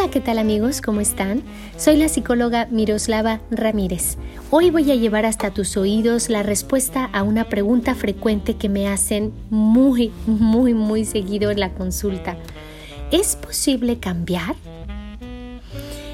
Hola, ¿qué tal amigos? ¿Cómo están? Soy la psicóloga Miroslava Ramírez. Hoy voy a llevar hasta tus oídos la respuesta a una pregunta frecuente que me hacen muy, muy, muy seguido en la consulta. ¿Es posible cambiar?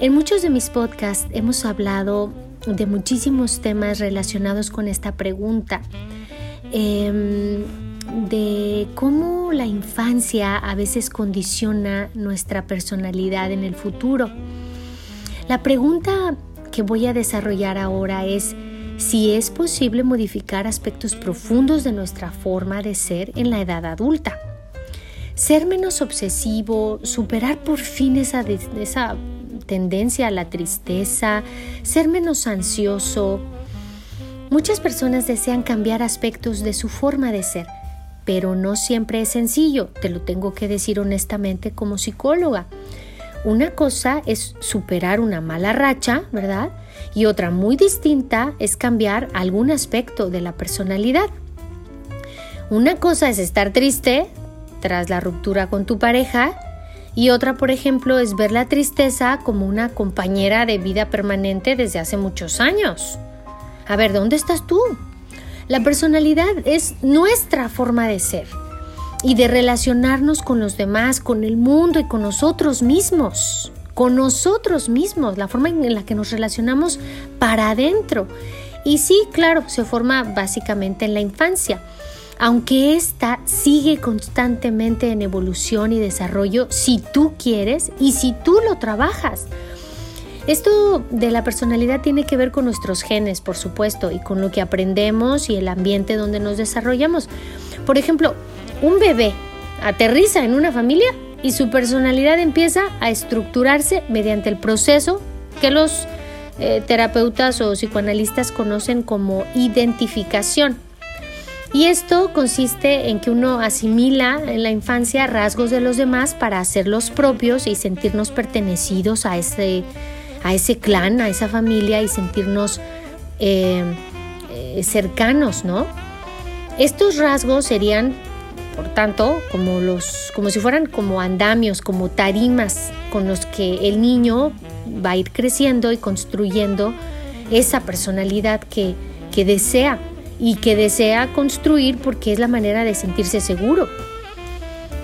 En muchos de mis podcasts hemos hablado de muchísimos temas relacionados con esta pregunta. Eh, de cómo la infancia a veces condiciona nuestra personalidad en el futuro. La pregunta que voy a desarrollar ahora es si es posible modificar aspectos profundos de nuestra forma de ser en la edad adulta. Ser menos obsesivo, superar por fin esa, esa tendencia a la tristeza, ser menos ansioso. Muchas personas desean cambiar aspectos de su forma de ser, pero no siempre es sencillo, te lo tengo que decir honestamente como psicóloga. Una cosa es superar una mala racha, ¿verdad? Y otra muy distinta es cambiar algún aspecto de la personalidad. Una cosa es estar triste tras la ruptura con tu pareja y otra, por ejemplo, es ver la tristeza como una compañera de vida permanente desde hace muchos años. A ver, ¿dónde estás tú? La personalidad es nuestra forma de ser y de relacionarnos con los demás, con el mundo y con nosotros mismos. Con nosotros mismos, la forma en la que nos relacionamos para adentro. Y sí, claro, se forma básicamente en la infancia aunque ésta sigue constantemente en evolución y desarrollo si tú quieres y si tú lo trabajas. Esto de la personalidad tiene que ver con nuestros genes, por supuesto, y con lo que aprendemos y el ambiente donde nos desarrollamos. Por ejemplo, un bebé aterriza en una familia y su personalidad empieza a estructurarse mediante el proceso que los eh, terapeutas o psicoanalistas conocen como identificación. Y esto consiste en que uno asimila en la infancia rasgos de los demás para hacerlos propios y sentirnos pertenecidos a ese a ese clan, a esa familia y sentirnos eh, eh, cercanos, ¿no? Estos rasgos serían, por tanto, como, los, como si fueran como andamios, como tarimas con los que el niño va a ir creciendo y construyendo esa personalidad que, que desea y que desea construir porque es la manera de sentirse seguro.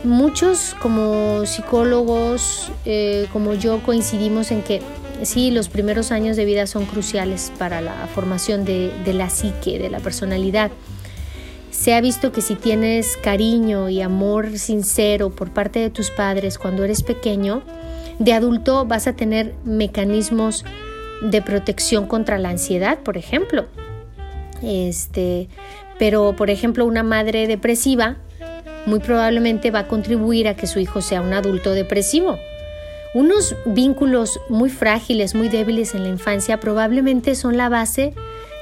Muchos como psicólogos, eh, como yo, coincidimos en que sí, los primeros años de vida son cruciales para la formación de, la psique, de la personalidad. Se ha visto que si tienes cariño y amor sincero por parte de tus padres cuando eres pequeño, de adulto vas a tener mecanismos de protección contra la ansiedad, por ejemplo. Este, pero por ejemplo, una madre depresiva muy probablemente va a contribuir a que su hijo sea un adulto depresivo unos vínculos muy frágiles, muy débiles en la infancia probablemente son la base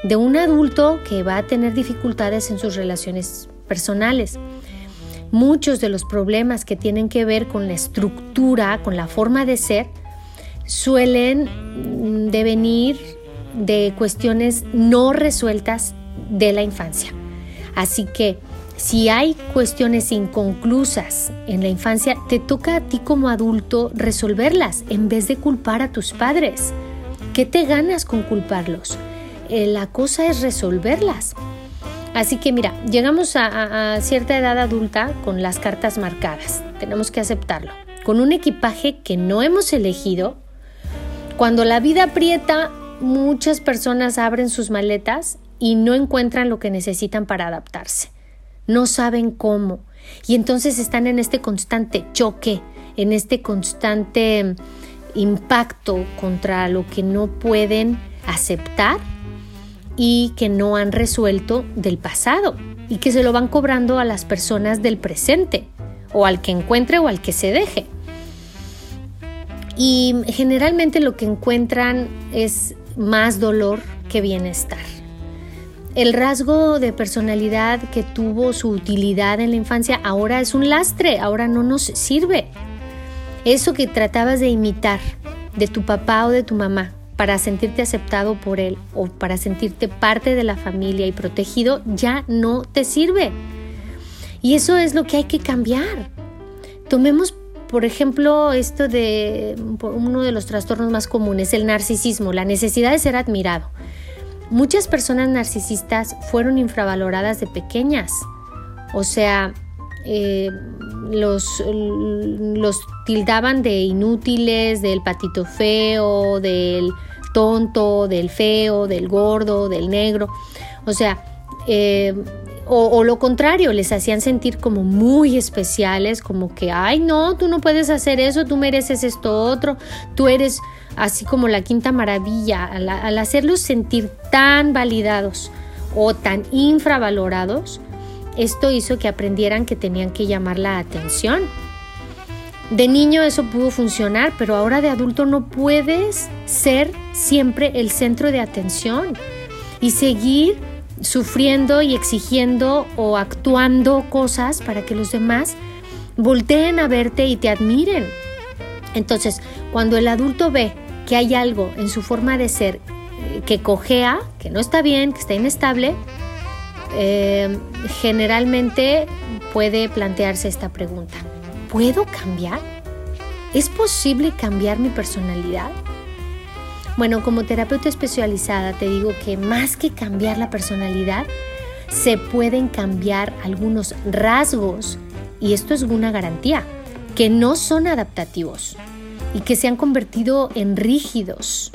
de un adulto que va a tener dificultades en sus relaciones personales. Muchos de los problemas que tienen que ver con la estructura, con la forma de ser, suelen devenir de cuestiones no resueltas de la infancia. Así que si hay cuestiones inconclusas en la infancia, te toca a ti como adulto resolverlas en vez de culpar a tus padres. ¿Qué te ganas con culparlos? Eh, la cosa es resolverlas. Así que mira, llegamos a, a cierta edad adulta con las cartas marcadas. Tenemos que aceptarlo. Con un equipaje que no hemos elegido. Cuando la vida aprieta, muchas personas abren sus maletas y no encuentran lo que necesitan para adaptarse no saben cómo. Y entonces están en este constante choque, en este constante impacto contra lo que no pueden aceptar y que no han resuelto del pasado y que se lo van cobrando a las personas del presente o al que encuentre o al que se deje. Y generalmente lo que encuentran es más dolor que bienestar. El rasgo de personalidad que tuvo su utilidad en la infancia ahora es un lastre, ahora no nos sirve. Eso que tratabas de imitar de tu papá o de tu mamá para sentirte aceptado por él o para sentirte parte de la familia y protegido ya no te sirve. Y eso es lo que hay que cambiar. Tomemos, por ejemplo, esto de uno de los trastornos más comunes, el narcisismo, la necesidad de ser admirado. Muchas personas narcisistas fueron infravaloradas de pequeñas. O sea, eh, los, los tildaban de inútiles, del patito feo, del tonto, del feo, del gordo, del negro. O sea, eh, o, lo contrario, les hacían sentir como muy especiales, como que, ay, no, tú no puedes hacer eso, tú mereces esto otro, tú eres así como la quinta maravilla, al, hacerlos sentir tan validados o tan infravalorados, esto hizo que aprendieran que tenían que llamar la atención. De niño eso pudo funcionar, pero ahora de adulto no puedes ser siempre el centro de atención y seguir sufriendo y exigiendo o actuando cosas para que los demás volteen a verte y te admiren. Entonces, cuando el adulto ve que hay algo en su forma de ser eh, que cojea, que no está bien, que está inestable, eh, generalmente puede plantearse esta pregunta. ¿Puedo cambiar? ¿Es posible cambiar mi personalidad? Bueno, como terapeuta especializada te digo que más que cambiar la personalidad, se pueden cambiar algunos rasgos, y esto es una garantía, que no son adaptativos y que se han convertido en rígidos.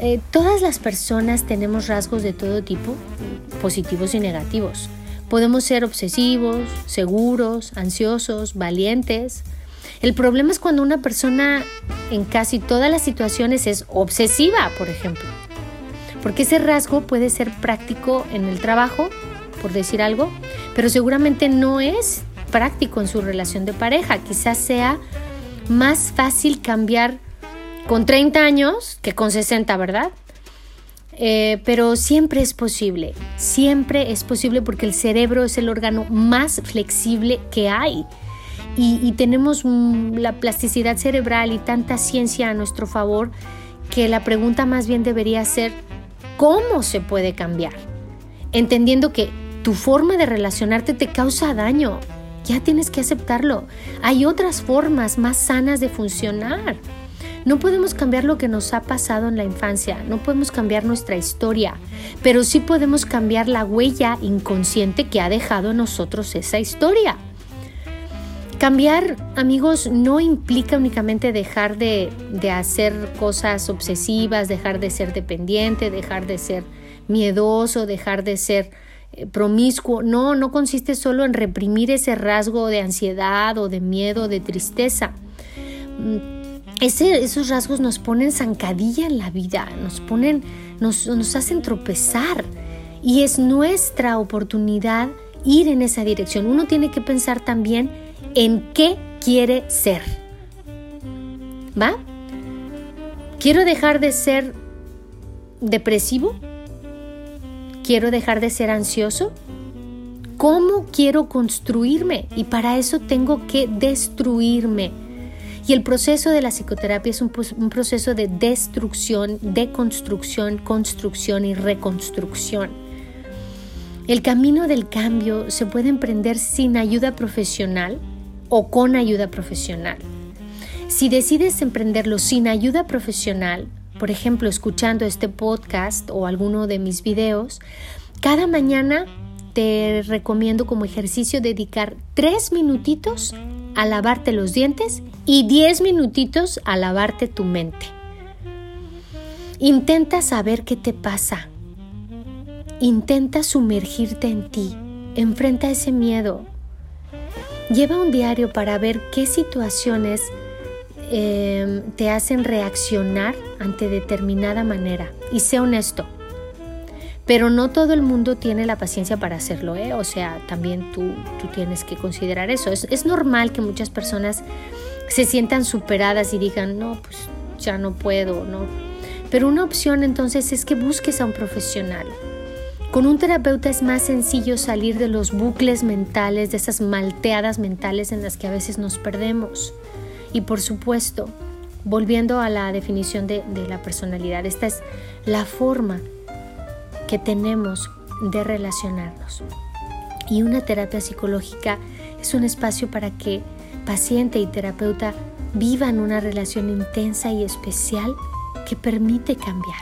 Eh, todas las personas tenemos rasgos de todo tipo, positivos y negativos. Podemos ser obsesivos, seguros, ansiosos, valientes. El problema es cuando una persona en casi todas las situaciones es obsesiva, por ejemplo. Porque ese rasgo puede ser práctico en el trabajo, por decir algo, pero seguramente no es práctico en su relación de pareja. Quizás sea más fácil cambiar con 30 años que con 60, ¿verdad? Eh, pero siempre es posible, siempre es posible porque el cerebro es el órgano más flexible que hay. Y, tenemos la plasticidad cerebral y tanta ciencia a nuestro favor que la pregunta más bien debería ser, ¿cómo se puede cambiar? Entendiendo que tu forma de relacionarte te causa daño, ya tienes que aceptarlo. Hay otras formas más sanas de funcionar. No podemos cambiar lo que nos ha pasado en la infancia, no podemos cambiar nuestra historia, pero sí podemos cambiar la huella inconsciente que ha dejado en nosotros esa historia. Cambiar, amigos, no implica únicamente dejar de, hacer cosas obsesivas, dejar de ser dependiente, dejar de ser miedoso, dejar de ser promiscuo. No, no consiste solo en reprimir ese rasgo de ansiedad o de miedo, o de tristeza. Mm, esos rasgos nos ponen zancadilla en la vida, nos ponen, nos hacen tropezar y es nuestra oportunidad ir en esa dirección. Uno tiene que pensar también en qué quiere ser. ¿Va? ¿Quiero dejar de ser depresivo? ¿Quiero dejar de ser ansioso? ¿Cómo quiero construirme? Y para eso tengo que destruirme y el proceso de la psicoterapia es un, proceso de destrucción, deconstrucción, construcción y reconstrucción. El camino del cambio se puede emprender sin ayuda profesional o con ayuda profesional. Si decides emprenderlo sin ayuda profesional, por ejemplo, escuchando este podcast o alguno de mis videos, cada mañana te recomiendo como ejercicio dedicar tres minutitos a lavarte los dientes y 10 minutitos a lavarte tu mente. Intenta saber qué te pasa. Intenta sumergirte en ti. Enfrenta ese miedo. Lleva un diario para ver qué situaciones em, te hacen reaccionar ante determinada manera. Y sé honesto. Pero no todo el mundo tiene la paciencia para hacerlo, ¿eh? O sea, también tú, tú tienes que considerar eso. Es, normal que muchas personas se sientan superadas y digan, no, pues ya no puedo, ¿no? Pero una opción entonces es que busques a un profesional. Con un terapeuta es más sencillo salir de los bucles mentales, de esas malteadas mentales en las que a veces nos perdemos. Y por supuesto, volviendo a la definición de, la personalidad, esta es la forma que tenemos de relacionarnos. Y una terapia psicológica es un espacio para que paciente y terapeuta vivan una relación intensa y especial que permite cambiar.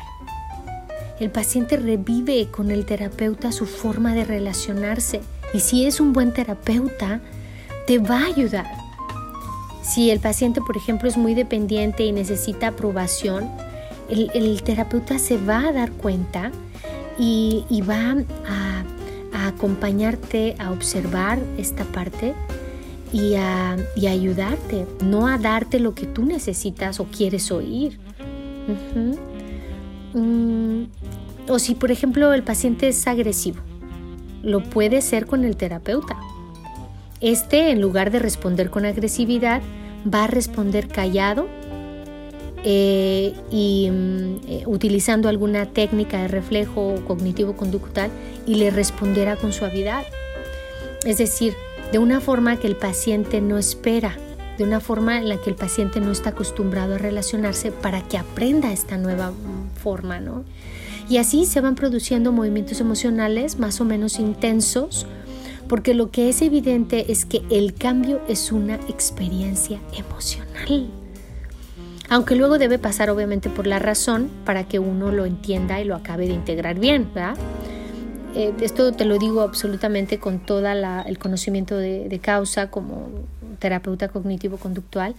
El paciente revive con el terapeuta su forma de relacionarse y si es un buen terapeuta, te va a ayudar. Si el paciente, por ejemplo, es muy dependiente y necesita aprobación, el, terapeuta se va a dar cuenta y, va a, acompañarte a observar esta parte y a, ayudarte, no a darte lo que tú necesitas o quieres oír. Mm, o si, por ejemplo, el paciente es agresivo, lo puede ser con el terapeuta. Este, en lugar de responder con agresividad, va a responder callado eh, y mm, eh, utilizando alguna técnica de reflejo cognitivo-conductual y le responderá con suavidad. Es decir, de una forma que el paciente no espera, de una forma en la que el paciente no está acostumbrado a relacionarse para que aprenda esta nueva forma, ¿no? Y así se van produciendo movimientos emocionales más o menos intensos, porque lo que es evidente es que el cambio es una experiencia emocional aunque luego debe pasar obviamente por la razón para que uno lo entienda y lo acabe de integrar bien, ¿verdad? Eh, esto te lo digo absolutamente con todo el conocimiento de, de causa como terapeuta cognitivo-conductual,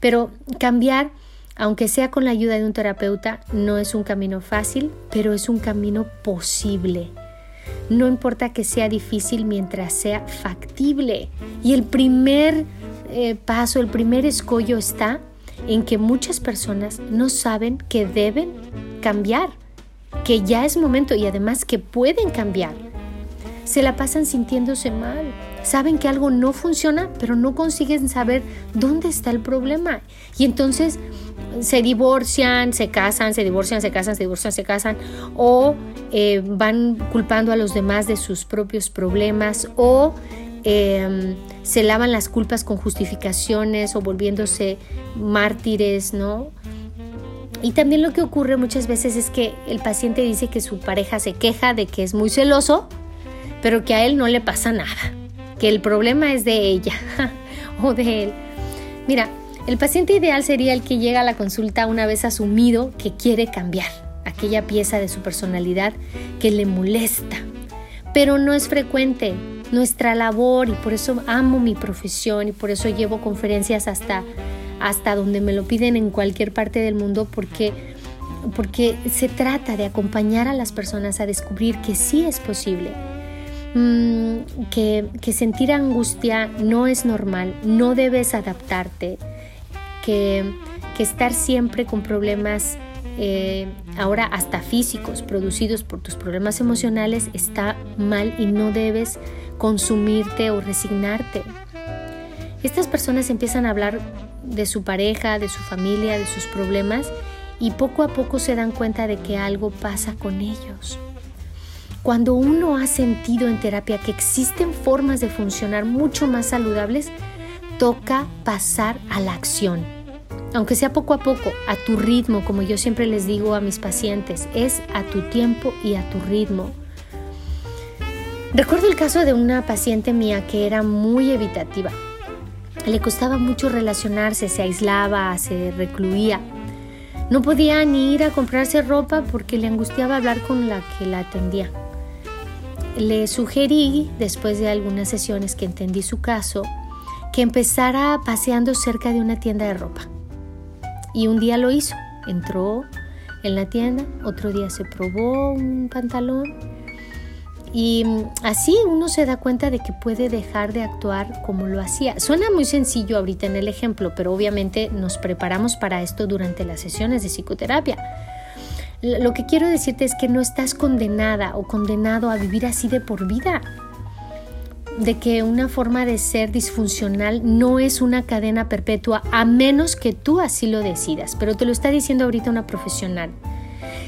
pero cambiar, aunque sea con la ayuda de un terapeuta, no es un camino fácil, pero es un camino posible. No importa que sea difícil mientras sea factible. Y el primer eh, paso, el primer escollo está en que muchas personas no saben que deben cambiar, que ya es momento y además que pueden cambiar. Se la pasan sintiéndose mal, saben que algo no funciona, pero no consiguen saber dónde está el problema. Y entonces se divorcian, se casan, se divorcian, se casan, se divorcian, se casan, o eh, van culpando a los demás de sus propios problemas, o Em, se lavan las culpas con justificaciones o volviéndose mártires, ¿no? Y también lo que ocurre muchas veces es que el paciente dice que su pareja se queja de que es muy celoso, pero que a él no le pasa nada, que el problema es de ella o de él. Mira, el paciente ideal sería el que llega a la consulta una vez asumido que quiere cambiar aquella pieza de su personalidad que le molesta, pero no es frecuente nuestra labor y por eso amo mi profesión y por eso llevo conferencias hasta, hasta donde me lo piden en cualquier parte del mundo porque, porque se trata de acompañar a las personas a descubrir que sí es posible. Mm, que, que sentir angustia no es normal, no debes adaptarte, que, estar siempre con problemas eh, ahora hasta físicos producidos por tus problemas emocionales está mal y no debes consumirte o resignarte. Estas personas empiezan a hablar de su pareja, de su familia, de sus problemas y poco a poco se dan cuenta de que algo pasa con ellos. Cuando uno ha sentido en terapia que existen formas de funcionar mucho más saludables, toca pasar a la acción. Aunque sea poco a poco, a tu ritmo, como yo siempre les digo a mis pacientes, es a tu tiempo y a tu ritmo. Recuerdo el caso de una paciente mía que era muy evitativa. Le costaba mucho relacionarse, se aislaba, se recluía. No podía ni ir a comprarse ropa porque le angustiaba hablar con la que la atendía. Le sugerí, después de algunas sesiones que entendí su caso, que empezara paseando cerca de una tienda de ropa. Y un día lo hizo. Entró en la tienda, otro día se probó un pantalón y mm, así uno se da cuenta de que puede dejar de actuar como lo hacía. Suena muy sencillo ahorita en el ejemplo, pero obviamente nos preparamos para esto durante las sesiones de psicoterapia. Lo que quiero decirte es que no estás condenada o condenado a vivir así de por vida. De que una forma de ser disfuncional no es una cadena perpetua a menos que tú así lo decidas, pero te lo está diciendo ahorita una profesional.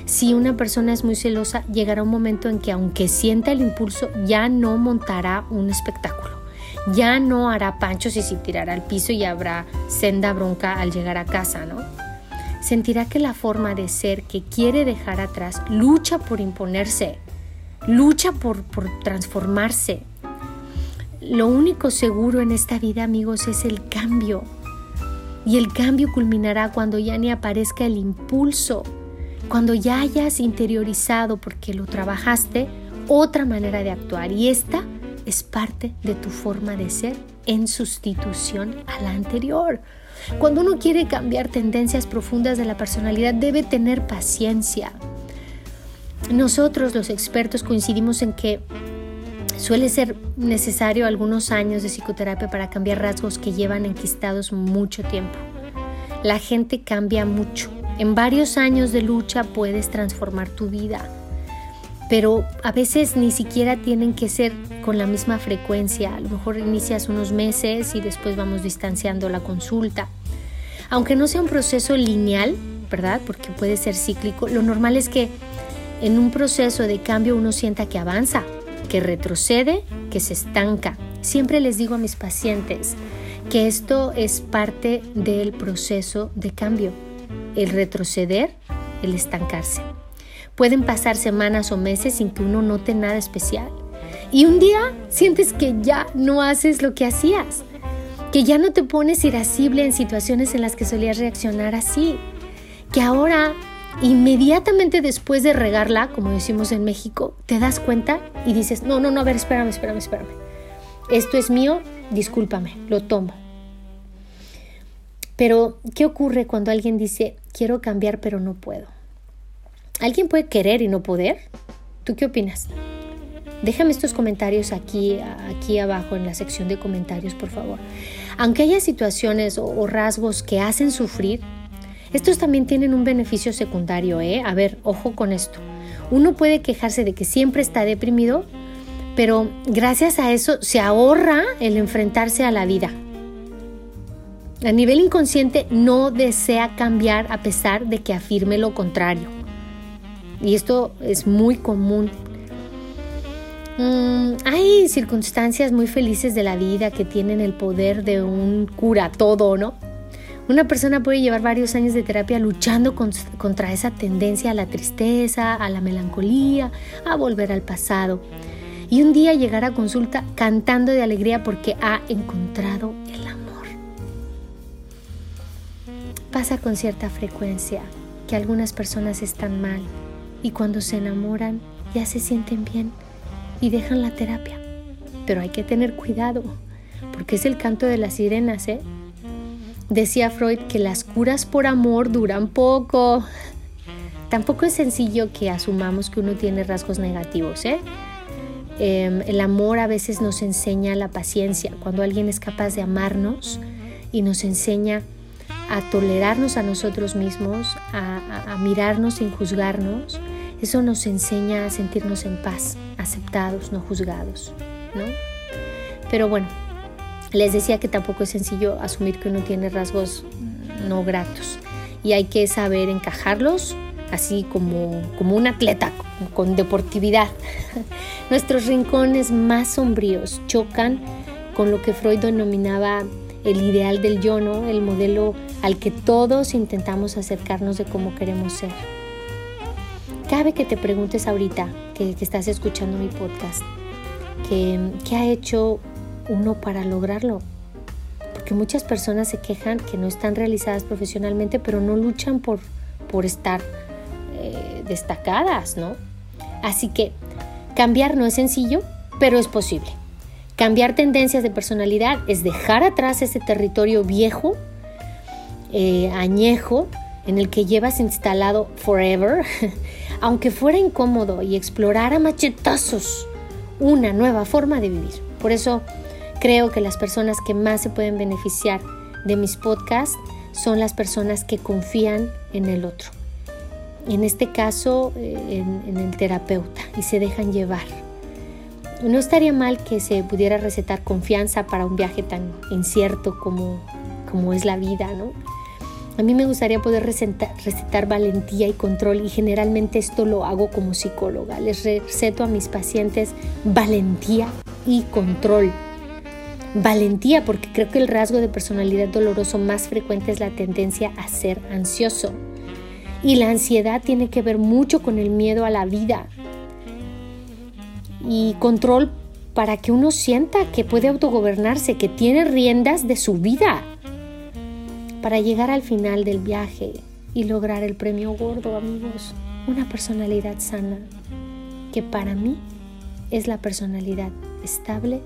Si una persona es muy celosa, llegará un momento en que aunque sienta el impulso, ya no montará un espectáculo, ya no hará panchos y se tirará al piso y habrá senda bronca al llegar a casa, ¿no? Sentirá que la forma de ser que quiere dejar atrás lucha por imponerse, lucha por, por transformarse, lo único seguro en esta vida, amigos, es el cambio. Y el cambio culminará cuando ya ni aparezca el impulso, cuando ya hayas interiorizado, porque lo trabajaste, otra manera de actuar. Y esta es parte de tu forma de ser en sustitución a la anterior. Cuando uno quiere cambiar tendencias profundas de la personalidad, debe tener paciencia. Nosotros los expertos coincidimos en que Suele ser necesario algunos años de psicoterapia para cambiar rasgos que llevan enquistados mucho tiempo. La gente cambia mucho. En varios años de lucha puedes transformar tu vida, pero a veces ni siquiera tienen que ser con la misma frecuencia. A lo mejor inicias unos meses y después vamos distanciando la consulta. Aunque no sea un proceso lineal, ¿verdad? Porque puede ser cíclico, lo normal es que en un proceso de cambio uno sienta que avanza, que retrocede, que se estanca. Siempre les digo a mis pacientes que esto es parte del proceso de cambio, el retroceder, el estancarse. Pueden pasar semanas o meses sin que uno note nada especial. Y un día sientes que ya no haces lo que hacías, que ya no te pones irascible en situaciones en las que solías reaccionar así, que ahora inmediatamente después de regarla, como decimos en México, te das cuenta y dices, no, no, no, a ver, espérame, espérame, espérame. Esto es mío, discúlpame, lo tomo. Pero, ¿qué ocurre cuando alguien dice, quiero cambiar pero no puedo? ¿Alguien puede querer y no poder? ¿Tú qué opinas? Déjame estos comentarios aquí, aquí abajo en la sección de comentarios, por favor. Aunque haya situaciones o rasgos que hacen sufrir, estos también tienen un beneficio secundario, ¿eh? A ver, ojo con esto. Uno puede quejarse de que siempre está deprimido, pero gracias a eso se ahorra el enfrentarse a la vida. A nivel inconsciente no desea cambiar a pesar de que afirme lo contrario. Y esto es muy común. Mm, hay circunstancias muy felices de la vida que tienen el poder de un cura todo, ¿no? Una persona puede llevar varios años de terapia luchando contra esa tendencia a la tristeza, a la melancolía, a volver al pasado. Y un día llegar a consulta cantando de alegría porque ha encontrado el amor. Pasa con cierta frecuencia que algunas personas están mal y cuando se enamoran ya se sienten bien y dejan la terapia. Pero hay que tener cuidado porque es el canto de las sirenas, ¿eh? Decía Freud que las curas por amor duran poco. Tampoco es sencillo que asumamos que uno tiene rasgos negativos. ¿eh? Em, el amor a veces nos enseña la paciencia. Cuando alguien es capaz de amarnos y nos enseña a tolerarnos a nosotros mismos, a, a mirarnos sin juzgarnos, eso nos enseña a sentirnos en paz, aceptados, no juzgados. ¿no? Pero bueno, les decía que tampoco es sencillo asumir que uno tiene rasgos no gratos y hay que saber encajarlos así como, como un atleta con deportividad. Nuestros rincones más sombríos chocan con lo que Freud denominaba el ideal del yo, ¿no? el modelo al que todos intentamos acercarnos de cómo queremos ser. Cabe que te preguntes ahorita que, que estás escuchando mi podcast, ¿qué ha hecho uno para lograrlo. Porque muchas personas se quejan que no están realizadas profesionalmente, pero no luchan por, por estar eh, destacadas, ¿no? Así que cambiar no es sencillo, pero es posible. Cambiar tendencias de personalidad es dejar atrás ese territorio viejo, eh, añejo, en el que llevas instalado forever, aunque fuera incómodo, y explorar a machetazos una nueva forma de vivir. Por eso Creo que las personas que más se pueden beneficiar de mis podcasts son las personas que confían en el otro. En este caso, eh, en, el terapeuta y se dejan llevar. no estaría mal que se pudiera recetar confianza para un viaje tan incierto como, como es la vida, ¿no? A mí me gustaría poder recetar, valentía y control y generalmente esto lo hago como psicóloga. Les receto a mis pacientes valentía y control. Valentía porque creo que el rasgo de personalidad doloroso más frecuente es la tendencia a ser ansioso. Y la ansiedad tiene que ver mucho con el miedo a la vida. Y control para que uno sienta que puede autogobernarse, que tiene riendas de su vida para llegar al final del viaje y lograr el premio gordo, amigos. Una personalidad sana, que para mí es la personalidad estable,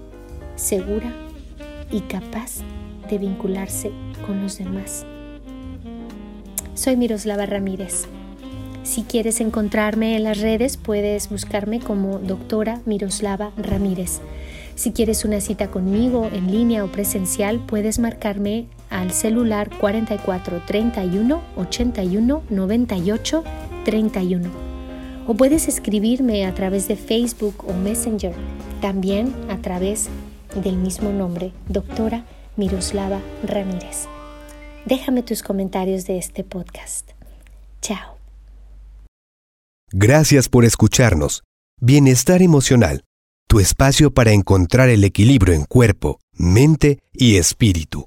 segura y capaz de vincularse con los demás. Soy Miroslava Ramírez. Si quieres encontrarme en las redes, puedes buscarme como doctora Miroslava Ramírez. Si quieres una cita conmigo en línea o presencial, puedes marcarme al celular 44 31 81 98 31. O puedes escribirme a través de Facebook o Messenger, también a través del mismo nombre, doctora Miroslava Ramírez. Déjame tus comentarios de este podcast. Chao. Gracias por escucharnos. Bienestar emocional tu espacio para encontrar el equilibrio en cuerpo, mente y espíritu.